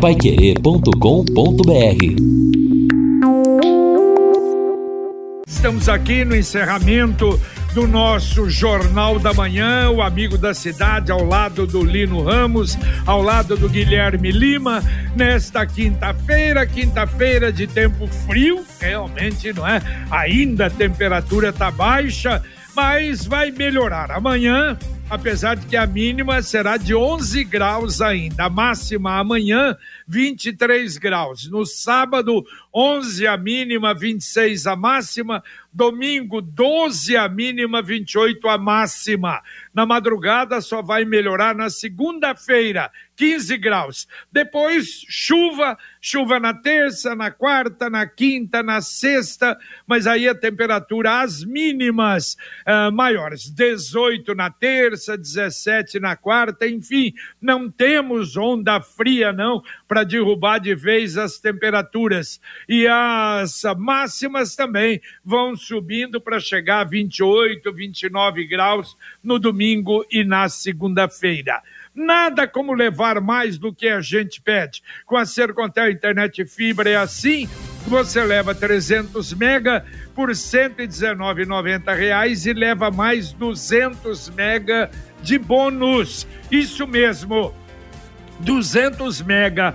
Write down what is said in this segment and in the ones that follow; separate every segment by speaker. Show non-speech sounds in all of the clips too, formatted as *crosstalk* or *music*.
Speaker 1: paiquerê.com.br
Speaker 2: Estamos aqui no encerramento do nosso Jornal da Manhã, o Amigo da Cidade, ao lado do Lino Ramos, ao lado do Guilherme Lima, nesta quinta-feira, quinta-feira de tempo frio, realmente não é? Ainda a temperatura está baixa, mas vai melhorar. Amanhã apesar de que a mínima será de 11 graus ainda. A máxima amanhã, 23 graus. No sábado, 11 a mínima, 26 a máxima. Domingo, 12 a mínima, 28 a máxima. Na madrugada só vai melhorar na segunda-feira, 15 graus. Depois, chuva, chuva na terça, na quarta, na quinta, na sexta, mas aí a temperatura, as mínimas uh, maiores, 18 na terça, 17 na quarta, enfim, não temos onda fria não para derrubar de vez as temperaturas. E as máximas também vão subindo para chegar a 28, 29 graus no domingo e na segunda-feira. Nada como levar mais do que a gente pede. Com a Sercontel Internet Fibra é assim, você leva 300 mega por R$ 119,90 e leva mais 200 mega de bônus. Isso mesmo. 200 mega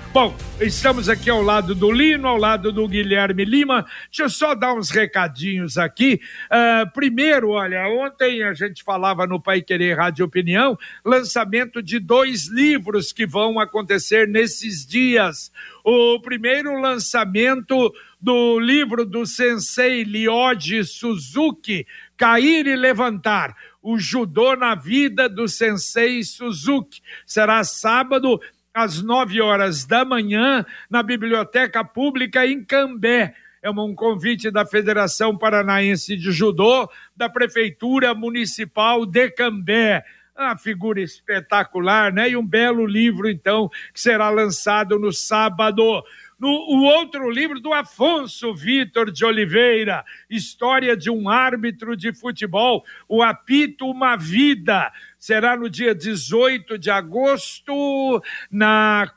Speaker 2: Bom, estamos aqui ao lado do Lino, ao lado do Guilherme Lima. Deixa eu só dar uns recadinhos aqui. Uh, primeiro, olha, ontem a gente falava no Pai Querer Rádio Opinião, lançamento de dois livros que vão acontecer nesses dias. O primeiro lançamento do livro do Sensei Lyoji Suzuki, Cair e Levantar. O judô na vida do Sensei Suzuki. Será sábado às nove horas da manhã, na Biblioteca Pública em Cambé. É um convite da Federação Paranaense de Judô, da Prefeitura Municipal de Cambé. Uma figura espetacular, né? E um belo livro, então, que será lançado no sábado. No, o outro livro do Afonso Vitor de Oliveira, História de um Árbitro de Futebol, O Apito Uma Vida será no dia 18 de agosto, na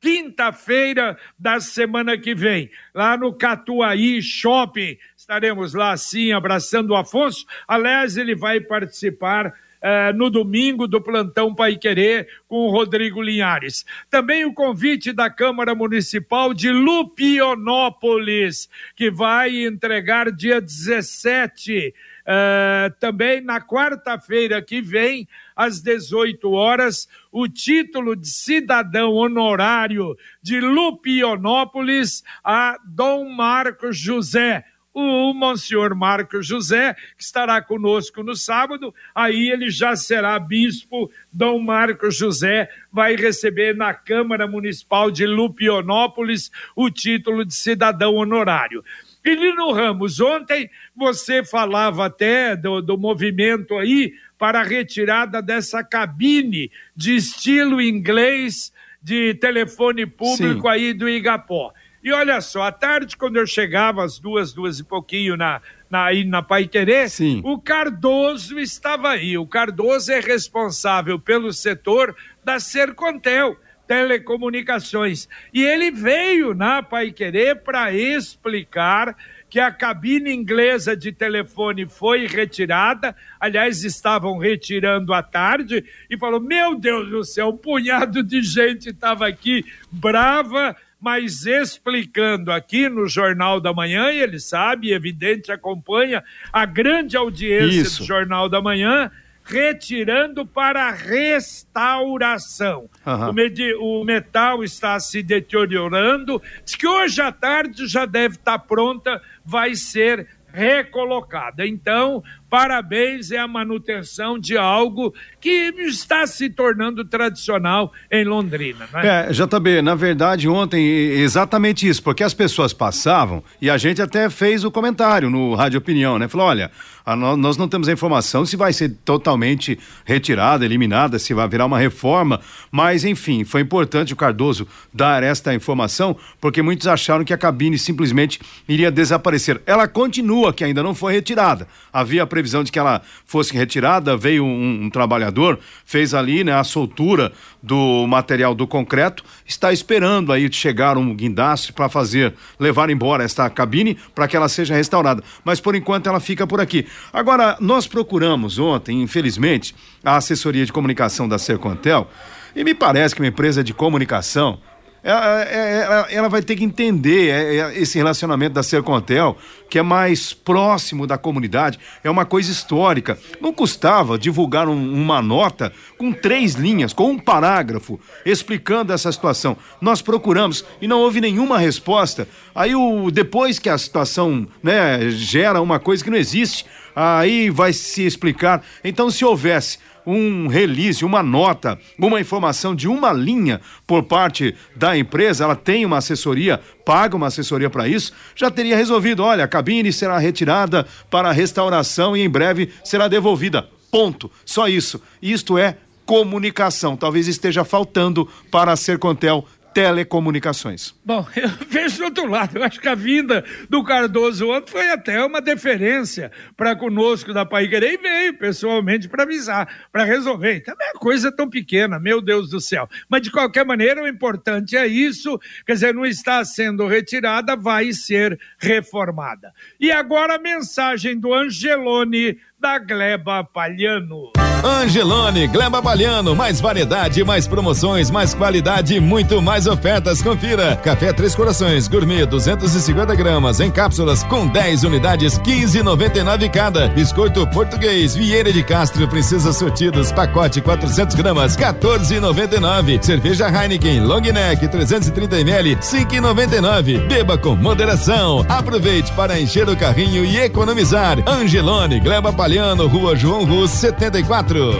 Speaker 2: quinta-feira da semana que vem, lá no Catuaí Shopping. Estaremos lá, sim, abraçando o Afonso. Aliás, ele vai participar Uh, no domingo do plantão Pai Querer com o Rodrigo Linhares. Também o convite da Câmara Municipal de Lupionópolis, que vai entregar dia 17 Uh, também na quarta-feira que vem, às 18 horas, o título de cidadão honorário de Lupionópolis a Dom Marcos José o Monsenhor Marcos José, que estará conosco no sábado, aí ele já será bispo, Dom Marcos José vai receber na Câmara Municipal de Lupionópolis o título de cidadão honorário. E Lino Ramos, ontem você falava até do, do movimento aí para a retirada dessa cabine de estilo inglês de telefone público Sim. aí do Igapó. E olha só, à tarde, quando eu chegava, às duas, duas e pouquinho na, na, aí na Pai Querer, Sim. o Cardoso estava aí. O Cardoso é responsável pelo setor da Sercontel telecomunicações. E ele veio na Pai Querer para explicar que a cabine inglesa de telefone foi retirada, aliás, estavam retirando à tarde, e falou: Meu Deus do céu, um punhado de gente estava aqui brava, mas explicando aqui no Jornal da Manhã, e ele sabe, evidente, acompanha a grande audiência Isso. do Jornal da Manhã retirando para restauração. Uhum. O, o, metal está se deteriorando, diz que hoje à tarde já deve estar pronta, vai ser recolocada. Então, Parabéns, é a manutenção de algo que está se tornando tradicional em Londrina.
Speaker 1: É? é, JB, na verdade, ontem, exatamente isso, porque as pessoas passavam e a gente até fez o comentário no Rádio Opinião, né? Falou: olha, a, nós não temos a informação se vai ser totalmente retirada, eliminada, se vai virar uma reforma, mas enfim, foi importante o Cardoso dar esta informação, porque muitos acharam que a cabine simplesmente iria desaparecer. Ela continua, que ainda não foi retirada. Havia a previsão de que ela fosse retirada, veio um, um trabalhador, fez ali né, a soltura do material do concreto, está esperando aí chegar um guindaste para fazer, levar embora esta cabine para que ela seja restaurada. Mas por enquanto ela fica por aqui. Agora, nós procuramos ontem, infelizmente, a assessoria de comunicação da Sercontel e me parece que uma empresa de comunicação ela, ela, ela, vai ter que entender é, é, esse relacionamento da Sercontel, que é mais próximo da comunidade, é uma coisa histórica. Não custava divulgar um, uma nota com três linhas, com um parágrafo, explicando essa situação. Nós procuramos e não houve nenhuma resposta. Aí, o, depois que a situação né, gera uma coisa que não existe, aí vai se explicar. Então, se houvesse um release, uma nota, uma informação de uma linha por parte da empresa, ela tem uma assessoria, paga uma assessoria para isso, já teria resolvido. Olha, a cabine será retirada para restauração e em breve será devolvida. Ponto. Só isso. Isto é comunicação. Talvez esteja faltando para a Sercontel telecomunicações.
Speaker 2: Bom, *laughs* eu vejo do outro lado. Eu acho que a vinda do Cardoso ontem foi até uma deferência para conosco da Pai Querer e veio pessoalmente para avisar, para resolver. Também é coisa tão pequena, meu Deus do céu. Mas de qualquer maneira, o importante é isso. Quer dizer, não está sendo retirada, vai ser reformada. E agora a mensagem do Angelone da Gleba Palhano.
Speaker 3: Angelone, Gleba Palhano, mais variedade, mais promoções, mais qualidade, muito mais ofertas. Confira. Café Três Corações, gourmet 250 gramas em cápsulas com 10 unidades, 15,99 cada. Biscoito português, Vieira de Castro, Princesa Sortidos, pacote 400 gramas, 14,99. Cerveja Heineken, Long Neck 330 ml, 5,99. Beba com moderação. Aproveite para encher o carrinho e economizar. Angelone, Gleba Palhano Italiano, Rua João Rus, 74.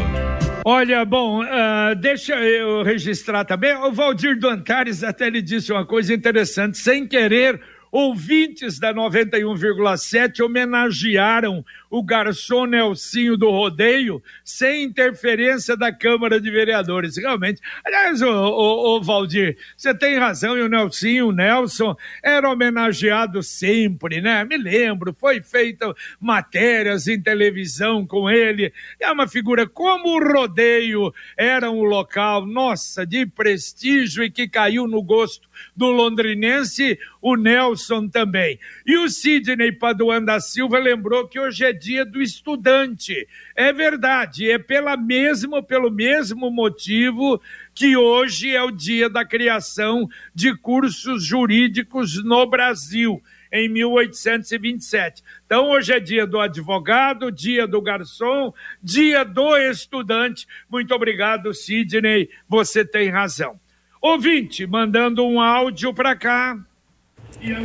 Speaker 2: Olha, bom, uh, deixa eu registrar também. O Valdir do Antares até lhe disse uma coisa interessante. Sem querer, ouvintes da 91,7 homenagearam o garçom Nelsinho do rodeio sem interferência da Câmara de Vereadores. Realmente, aliás, o Valdir, você tem razão, e o Nelsinho, o Nelson, era homenageado sempre, né? Me lembro, foi feita matérias em televisão com ele. É uma figura como o rodeio era um local, nossa, de prestígio e que caiu no gosto do londrinense, o Nelson também. E o Sidney Paduan da Silva lembrou que hoje é dia do estudante. É verdade, é pela mesma, pelo mesmo motivo que hoje é o dia da criação de cursos jurídicos no Brasil em 1827. Então, hoje é dia do advogado, dia do garçom, dia do estudante. Muito obrigado, Sidney. Você tem razão. Ouvinte, mandando um áudio para cá.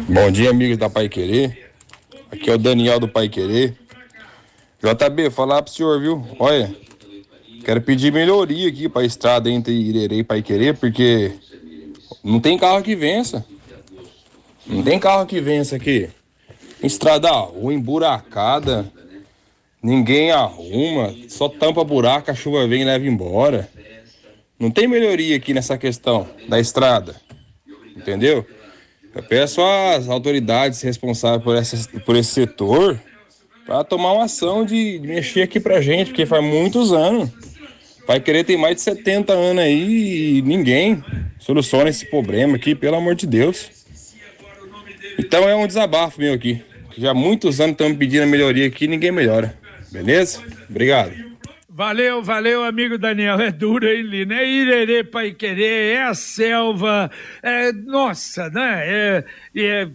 Speaker 4: Bom dia, amigos da Pai Querer. Aqui é o Daniel do Pai Querer. JB, falar pro senhor, viu? Olha, quero pedir melhoria aqui pra estrada entre Irerê e Pai Querer, porque não tem carro que vença. Não tem carro que vença aqui. Estrada ruim, buracada. Ninguém arruma, só tampa buraco, a chuva vem e leva embora. Não tem melhoria aqui nessa questão da estrada. Entendeu? Eu peço às autoridades responsáveis por, essa, por esse setor para tomar uma ação de, mexer aqui pra gente, porque faz muitos anos. Vai querer ter mais de 70 anos aí e ninguém soluciona esse problema aqui, pelo amor de Deus. Então é um desabafo meu aqui. Já muitos anos estamos pedindo a melhoria aqui e ninguém melhora. Beleza? Obrigado.
Speaker 2: Valeu, valeu, amigo Daniel. É duro, hein, Lina? É irerê, pai querer, é a selva, é, nossa, né? É, é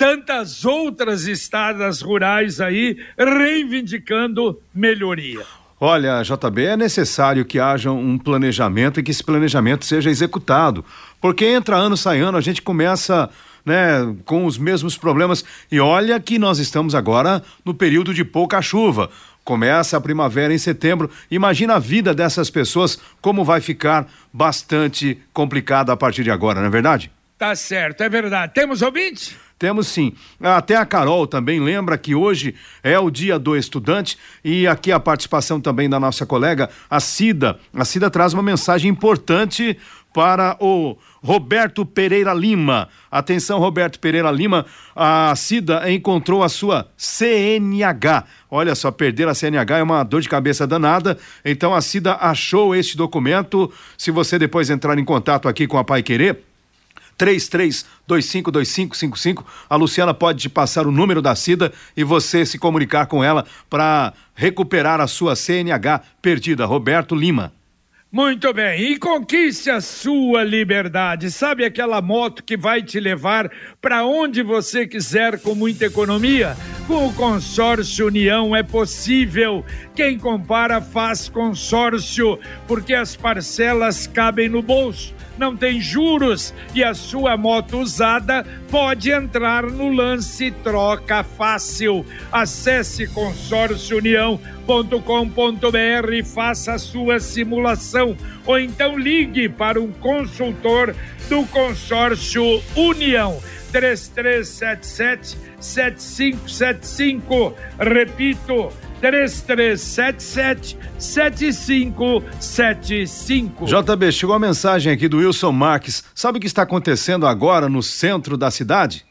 Speaker 2: tantas outras estradas rurais aí reivindicando melhoria.
Speaker 1: Olha, JB, é necessário que haja um planejamento e que esse planejamento seja executado. Porque entra ano, sai ano, a gente começa né, com os mesmos problemas. E olha que nós estamos agora no período de pouca chuva Começa a primavera em setembro. Imagina a vida dessas pessoas como vai ficar bastante complicada a partir de agora, não é verdade?
Speaker 2: Tá certo, é verdade. Temos ouvintes?
Speaker 1: Temos sim. Até a Carol também lembra que hoje é o dia do estudante e aqui a participação também da nossa colega, a Cida. A Cida traz uma mensagem importante para o Roberto Pereira Lima. Atenção, Roberto Pereira Lima. A Cida encontrou a sua CNH. Olha só, perder a CNH é uma dor de cabeça danada. Então a Cida achou este documento. Se você depois entrar em contato aqui com a Pai Querer, 33252555. A Luciana pode te passar o número da Cida e você se comunicar com ela para recuperar a sua CNH perdida. Roberto Lima.
Speaker 2: Muito bem, e conquiste a sua liberdade. Sabe aquela moto que vai te levar para onde você quiser com muita economia? Com o consórcio União é possível. Quem compara faz consórcio, porque as parcelas cabem no bolso não tem juros e a sua moto usada pode entrar no lance troca fácil. Acesse consórciounião.com.br e faça a sua simulação ou então ligue para um consultor do consórcio União. 3377 7575. Repito, 3377 7575.
Speaker 1: JB, chegou a mensagem aqui do Wilson Marques. Sabe o que está acontecendo agora no centro da cidade?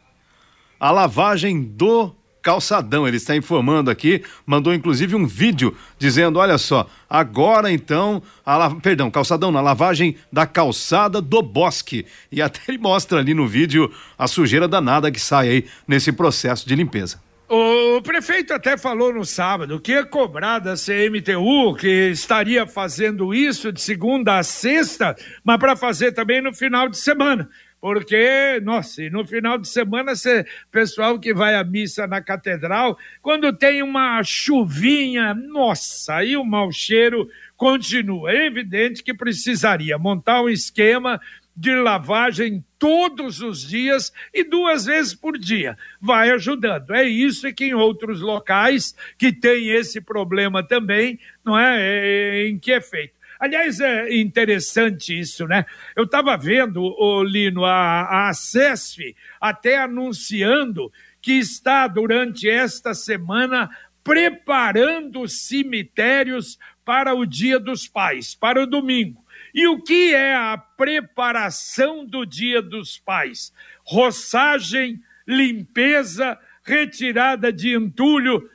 Speaker 1: A lavagem do calçadão. Ele está informando aqui, mandou inclusive um vídeo dizendo: olha só, agora então, a, perdão, calçadão, na lavagem da calçada do bosque. E *laughs* até ele mostra ali no vídeo a sujeira danada que sai aí nesse processo de limpeza.
Speaker 2: O prefeito até falou no sábado que ia cobrar da CMTU, que estaria fazendo isso de segunda a sexta, mas para fazer também no final de semana. Porque, nossa, no final de semana, você, pessoal que vai à missa na catedral, quando tem uma chuvinha, nossa, aí o mau cheiro continua. É evidente que precisaria montar um esquema de lavagem todos os dias e duas vezes por dia. Vai ajudando. É isso que em outros locais que tem esse problema também, não é? é, é em que é feito. Aliás, é interessante isso, né? Eu estava vendo, o Lino, a, a CESF até anunciando que está, durante esta semana, preparando cemitérios para o Dia dos Pais, para o domingo. E o que é a preparação do Dia dos Pais? Roçagem, limpeza, retirada de entulho.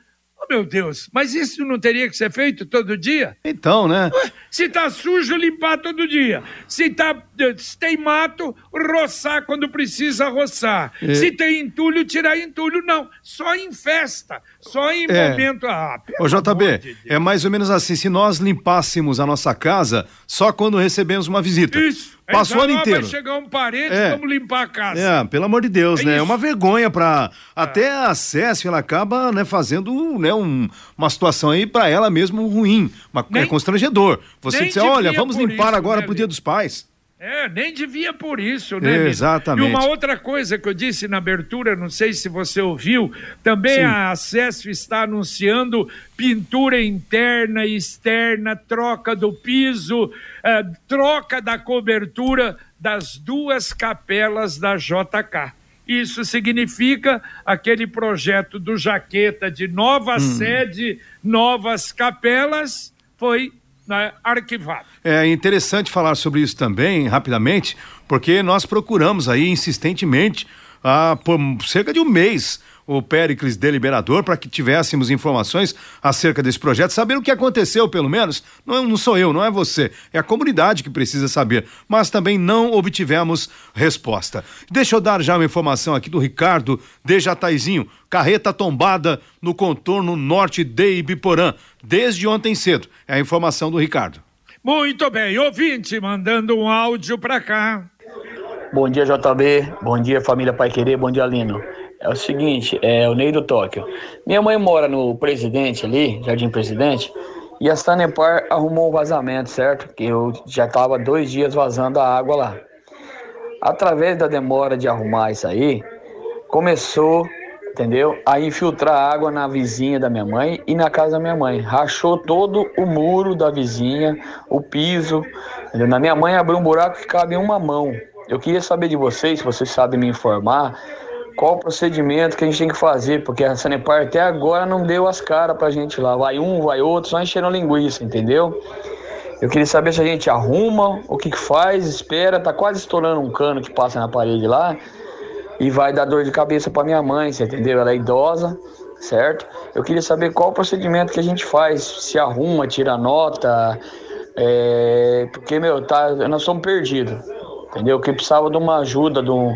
Speaker 2: Oh, meu Deus, mas isso não teria que ser feito todo dia?
Speaker 1: Então, né?
Speaker 2: Se tá sujo, limpar todo dia. Se, tá, se tem mato, roçar quando precisa roçar. É. Se tem entulho, tirar entulho. Não, só em festa, só em é. momento. Ah,
Speaker 1: Ô, JB, de é mais ou menos assim: se nós limpássemos a nossa casa só quando recebemos uma visita.
Speaker 2: Isso.
Speaker 1: Passou o ano inteiro. Vai
Speaker 2: chegar um parente, é. vamos limpar a casa.
Speaker 1: É, pelo amor de Deus, é né? É isso. É uma vergonha para é. até a CESF, ela acaba, né, fazendo, né, um, uma situação aí para ela mesmo ruim, uma, nem, é constrangedor. Você dizer, olha, vamos limpar isso, agora né, pro Dia dos Pais.
Speaker 2: É, nem devia por isso, né?
Speaker 1: Exatamente.
Speaker 2: E uma outra coisa que eu disse na abertura, não sei se você ouviu, também Sim. a Acesso está anunciando pintura interna e externa, troca do piso, eh, troca da cobertura das duas capelas da JK. Isso significa aquele projeto do Jaqueta de nova hum. sede, novas capelas, foi né, arquivado.
Speaker 1: É interessante falar sobre isso também, rapidamente, porque nós procuramos aí insistentemente, ah, por cerca de um mês, o Péricles Deliberador para que tivéssemos informações acerca desse projeto, saber o que aconteceu, pelo menos. Não, não, sou eu, não é você, é a comunidade que precisa saber, mas também não obtivemos resposta. Deixa eu dar já uma informação aqui do Ricardo de Jataizinho, carreta tombada no contorno norte de Ibiporã, desde ontem cedo. É a informação do Ricardo.
Speaker 2: Muito bem, ouvinte mandando um áudio para cá.
Speaker 5: Bom dia, JB. Bom dia, família Pai Querer. Bom dia, Lino. É o seguinte, é o Ney do Tóquio. Minha mãe mora no Presidente ali, Jardim Presidente, e a Sanepar arrumou um vazamento, certo? Que eu já estava dois dias vazando a água lá. Através da demora de arrumar isso aí, começou entendeu? Aí infiltrar água na vizinha da minha mãe e na casa da minha mãe. Rachou todo o muro da vizinha, o piso. Entendeu? Na minha mãe abriu um buraco que cabe em uma mão. Eu queria saber de vocês, se vocês sabem me informar, qual o procedimento que a gente tem que fazer, porque a Sanepar até agora não deu as caras pra gente lá. Vai um, vai outro, só encheram linguiça, entendeu? Eu queria saber se a gente arruma, o que, que faz, espera, tá quase estourando um cano que passa na parede lá e vai dar dor de cabeça para minha mãe, você entendeu? Ela é idosa, certo? Eu queria saber qual o procedimento que a gente faz, se arruma, tira nota, é, porque, meu, tá, nós somos perdidos, entendeu? Que precisava de uma ajuda, de, um,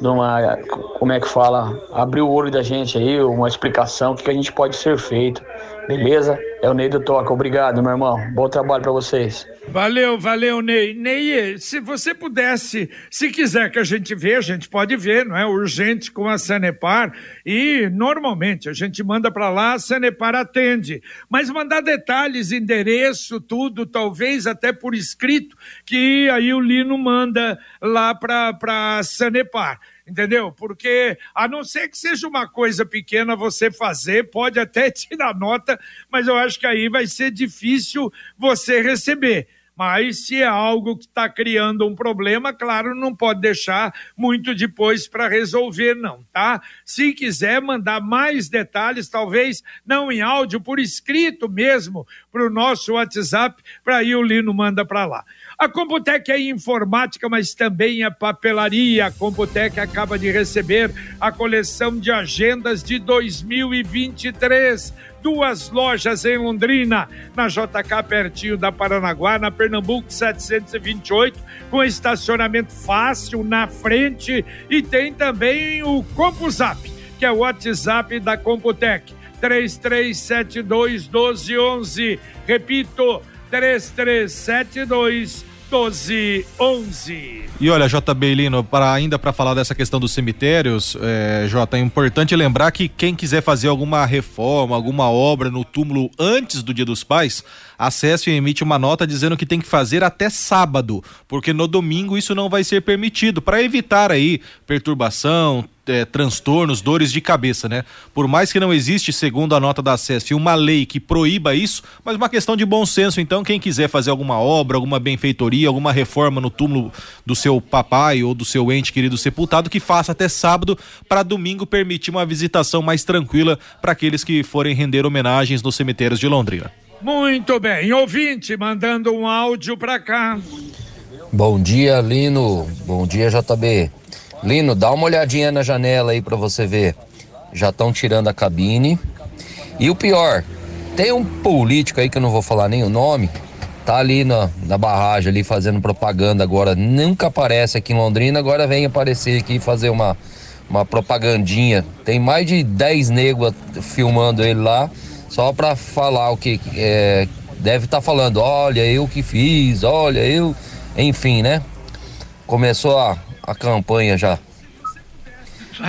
Speaker 5: de uma, como é que fala, abrir o olho da gente aí, uma explicação, o que, que a gente pode ser feito, beleza? É o Ney do Toca, obrigado, meu irmão, bom trabalho para vocês.
Speaker 2: Valeu, valeu, Ney. Ney, se você pudesse, se quiser que a gente veja, a gente pode ver, não é? Urgente com a Sanepar. E normalmente a gente manda para lá, a Sanepar atende. Mas mandar detalhes, endereço, tudo, talvez até por escrito, que aí o Lino manda lá para a Sanepar entendeu? Porque a não ser que seja uma coisa pequena você fazer, pode até *laughs* tirar nota, mas eu acho que aí vai ser difícil você receber. Mas se é algo que está criando um problema, claro, não pode deixar muito depois para resolver, não, tá? Se quiser mandar mais detalhes, talvez não em áudio, por escrito mesmo, para o nosso WhatsApp, para aí o Lino manda para lá. A Computec é informática, mas também é papelaria. A Computec acaba de receber a coleção de agendas de 2023. Duas lojas em Londrina, na JK, pertinho da Paranaguá, na Pernambuco 728, com estacionamento fácil na frente. E tem também o CompuZap, que é o WhatsApp da Computec. 3372 1211. Repito, 3372 1211.
Speaker 6: E olha, JB Lino, ainda para falar dessa questão dos cemitérios, é, Jota, é importante lembrar que quem quiser fazer alguma reforma, alguma obra no túmulo antes do Dia dos Pais, acesse e emite uma nota dizendo que tem que fazer até sábado, porque no domingo isso não vai ser permitido, para evitar aí perturbação, é, transtornos, dores de cabeça, né? Por mais que não existe, segundo a nota da SESF, uma lei que proíba isso, mas uma questão de bom senso. Então, quem quiser fazer alguma obra, alguma benfeitoria, alguma reforma no túmulo do seu papai ou do seu ente querido sepultado, que faça até sábado, para domingo permitir uma visitação mais tranquila para aqueles que forem render homenagens nos cemitérios de Londrina.
Speaker 2: Muito bem, ouvinte, mandando um áudio para cá.
Speaker 7: Bom dia, Lino. Bom dia, JB. Lino, dá uma olhadinha na janela aí para você ver. Já estão tirando a cabine. E o pior, tem um político aí que eu não vou falar nem o nome, tá ali na, na barragem ali fazendo propaganda agora, nunca aparece aqui em Londrina, agora vem aparecer aqui fazer uma, uma propagandinha. Tem mais de 10 negros filmando ele lá, só pra falar o que é, deve estar tá falando, olha eu que fiz, olha eu, enfim, né? Começou a a campanha já.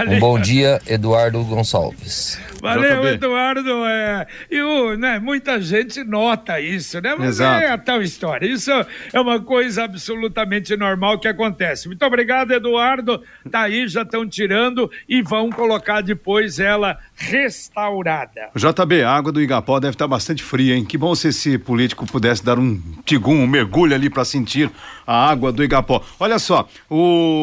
Speaker 7: Um bom dia, Eduardo Gonçalves.
Speaker 2: Valeu, JB. Eduardo. É, e o, né, muita gente nota isso, né? Mas Exato. é a tal história. Isso é uma coisa absolutamente normal que acontece. Muito obrigado, Eduardo. Tá aí, já estão tirando e vão colocar depois ela restaurada.
Speaker 1: JB, a água do Igapó deve estar bastante fria, hein? Que bom se esse político pudesse dar um tigum, um mergulho ali para sentir a água do Igapó. Olha só, o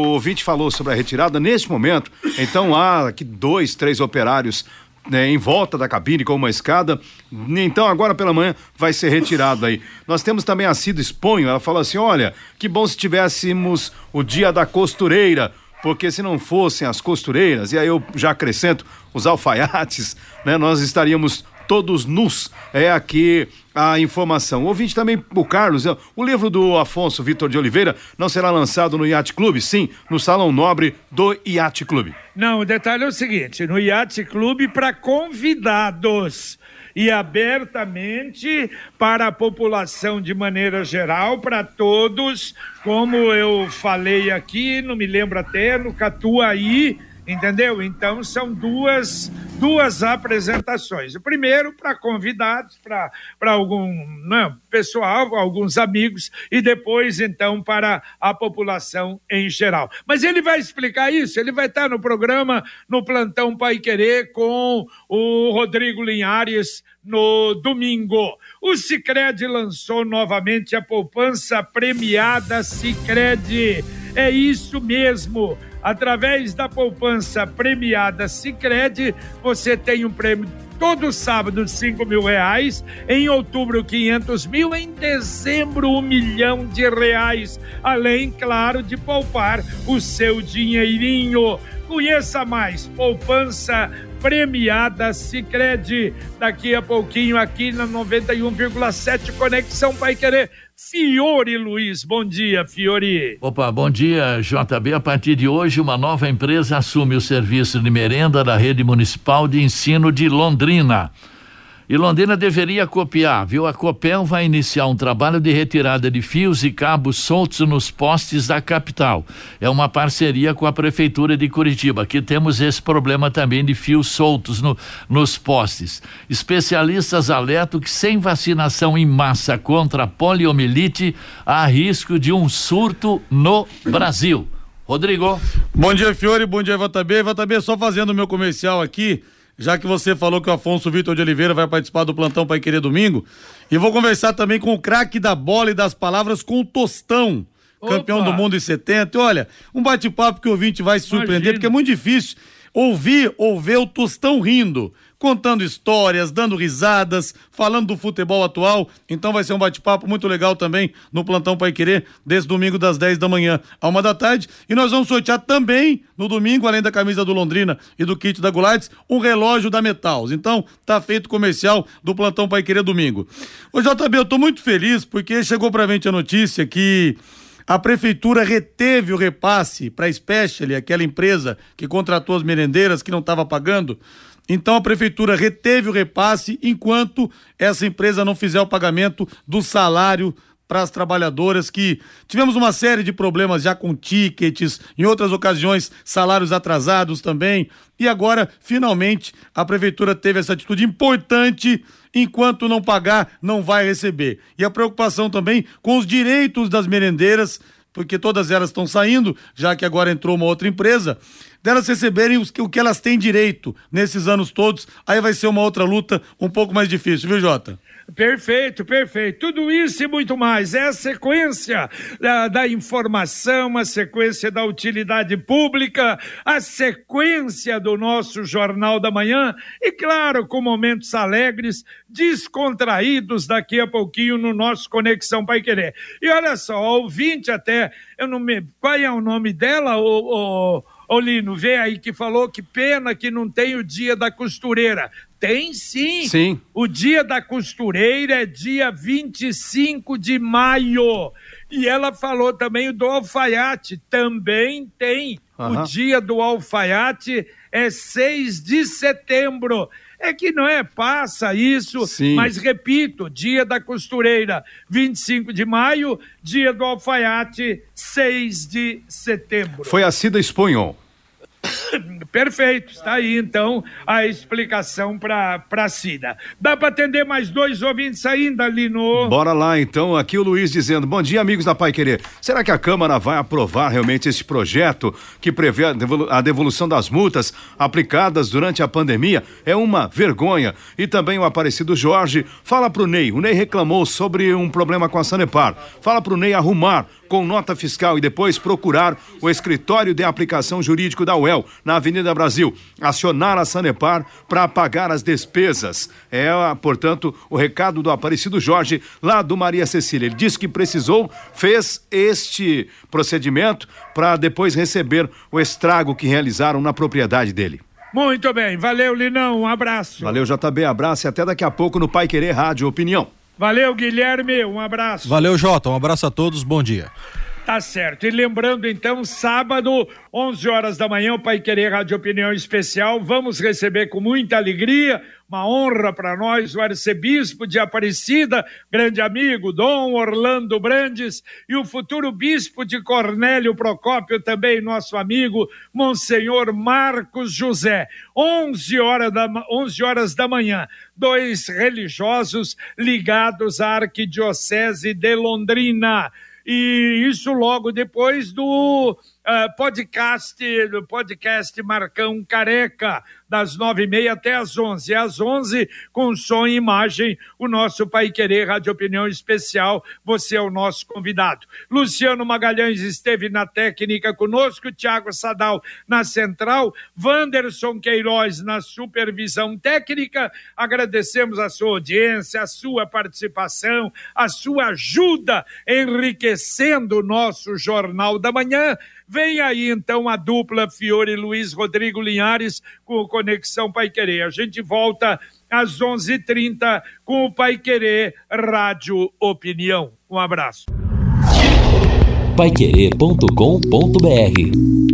Speaker 1: ouvinte falou sobre a retirada. Neste momento, então há aqui dois, três operários né, em volta da cabine com uma escada. Então, agora pela manhã vai ser retirado aí. Nós temos também a Cida Esponho, ela fala assim: olha, que bom se tivéssemos o dia da costureira, porque se não fossem as costureiras, e aí eu já acrescento os alfaiates, né, nós estaríamos todos nus. É aqui a informação. Ouvinte também, o Carlos, é, o livro do Afonso Vitor de Oliveira não será lançado no Yacht Clube, sim, no Salão Nobre do Yacht Clube.
Speaker 2: Não, o detalhe é o seguinte: no Yacht Clube para convidados e abertamente para a população de maneira geral, para todos, como eu falei aqui, não me lembro até, no Catuaí, entendeu? Então são duas duas apresentações. O primeiro para convidados, para algum né, pessoal, alguns amigos, e depois então para a população em geral. Mas ele vai explicar isso, ele vai estar no programa no Plantão Pai Querer com o Rodrigo Linhares no domingo. O Cicred lançou novamente a poupança premiada Cicred. É isso mesmo. Através da poupança premiada Cicred, você tem um prêmio todo sábado 5 mil reais, em outubro 500 mil, em dezembro um milhão de reais, além, claro, de poupar o seu dinheirinho. Conheça mais, poupança premiada Sicredi daqui a pouquinho aqui na 91,7 Conexão Pai Querer. Fiore Luiz, bom dia, Fiore.
Speaker 8: Opa, bom dia, JB. A partir de hoje, uma nova empresa assume o serviço de merenda da rede municipal de ensino de Londrina. E Londrina deveria copiar, viu? A Copel vai iniciar um trabalho de retirada de fios e cabos soltos nos postes da capital. É uma parceria com a Prefeitura de Curitiba. Aqui temos esse problema também de fios soltos no, nos postes. Especialistas alertam que sem vacinação em massa contra a poliomielite, há risco de um surto no Brasil. Rodrigo.
Speaker 9: Bom dia, Fiore. Bom dia, VTB. VTB, só fazendo o meu comercial aqui já que você falou que o Afonso Vitor de Oliveira vai participar do plantão para querer domingo. E vou conversar também com o craque da bola e das palavras com o Tostão, Opa. campeão do mundo em 70. E olha, um bate-papo que o ouvinte vai se surpreender, Imagina. porque é muito difícil ouvir ou ver o Tostão rindo contando histórias, dando risadas, falando do futebol atual. Então vai ser um bate-papo muito legal também no Plantão Pai Querer, desde domingo das 10 da manhã a uma da tarde. E nós vamos sortear também no domingo, além da camisa do Londrina e do kit da Gulates, um relógio da Metals. Então tá feito comercial do Plantão Pai Querer domingo. Ô JB, eu tô muito feliz porque chegou pra gente a notícia que a prefeitura reteve o repasse para a Special, aquela empresa que contratou as merendeiras que não estava pagando, então a prefeitura reteve o repasse enquanto essa empresa não fizer o pagamento do salário para as trabalhadoras que tivemos uma série de problemas já com tickets, em outras ocasiões salários atrasados também, e agora finalmente a prefeitura teve essa atitude importante, enquanto não pagar não vai receber. E a preocupação também com os direitos das merendeiras, porque todas elas estão saindo, já que agora entrou uma outra empresa delas receberem os, o que elas têm direito nesses anos todos, aí vai ser uma outra luta um pouco mais difícil, viu, Jota?
Speaker 2: Perfeito, perfeito. Tudo isso e muito mais. É a sequência da, da, informação, a sequência da utilidade pública, a sequência do nosso Jornal da Manhã e, claro, com momentos alegres, descontraídos daqui a pouquinho no nosso Conexão Pai Querer. E olha só, ouvinte até, eu não me. Qual é o nome dela, o. Ô Lino, vê aí que falou que pena que não tem o dia da costureira. Tem sim.
Speaker 1: Sim.
Speaker 2: O dia da costureira é dia 25 de maio. E ela falou também o do alfaiate. Também tem. Uhum. O dia do alfaiate é 6 de setembro. É que não é, passa isso, Sim. mas repito, dia da costureira, 25 de maio, dia do alfaiate, 6 de setembro.
Speaker 1: Foi a Cida Esponhol. *laughs*
Speaker 2: Perfeito, está aí então a explicação para a Cida. Dá para atender mais dois ouvintes ainda ali no.
Speaker 1: Bora lá então, aqui o Luiz dizendo: Bom dia, amigos da Pai Querer. Será que a Câmara vai aprovar realmente esse projeto que prevê a devolução das multas aplicadas durante a pandemia? É uma vergonha. E também o Aparecido Jorge fala pro Ney. O Ney reclamou sobre um problema com a Sanepar. Fala pro Ney arrumar com nota fiscal e depois procurar o escritório de aplicação jurídico da UEL na Avenida Brasil, acionar a Sanepar para pagar as despesas. É, portanto, o recado do Aparecido Jorge lá do Maria Cecília. Ele disse que precisou, fez este procedimento para depois receber o estrago que realizaram na propriedade dele.
Speaker 2: Muito bem, valeu Linão, um abraço.
Speaker 1: Valeu JB, abraço e até daqui a pouco no Pai Querer Rádio Opinião.
Speaker 2: Valeu, Guilherme, um abraço.
Speaker 6: Valeu, Jota, um abraço a todos, bom dia.
Speaker 2: Tá certo. E lembrando então, sábado, 11 horas da manhã, o Pai Querer Rádio Opinião Especial. Vamos receber com muita alegria, uma honra para nós, o arcebispo de Aparecida, grande amigo, Dom Orlando Brandes, e o futuro bispo de Cornélio Procópio, também nosso amigo, Monsenhor Marcos José. 11 horas da, 11 horas da manhã, dois religiosos ligados à Arquidiocese de Londrina e isso logo depois do uh, podcast, podcast Marcão Careca, das nove e meia até às onze. Às onze, com som e imagem, o nosso Pai Querer Rádio Opinião Especial. Você é o nosso convidado. Luciano Magalhães esteve na técnica conosco, Tiago Sadal na central, Wanderson Queiroz na supervisão técnica. Agradecemos a sua audiência, a sua participação, a sua ajuda enriquecendo o nosso Jornal da Manhã. Vem aí então a dupla Fiore Luiz Rodrigo Linhares com o Conexão Pai Querer. A gente volta às 11:30 com o Pai Querer Rádio Opinião. Um abraço.
Speaker 10: Paiquerê.com.br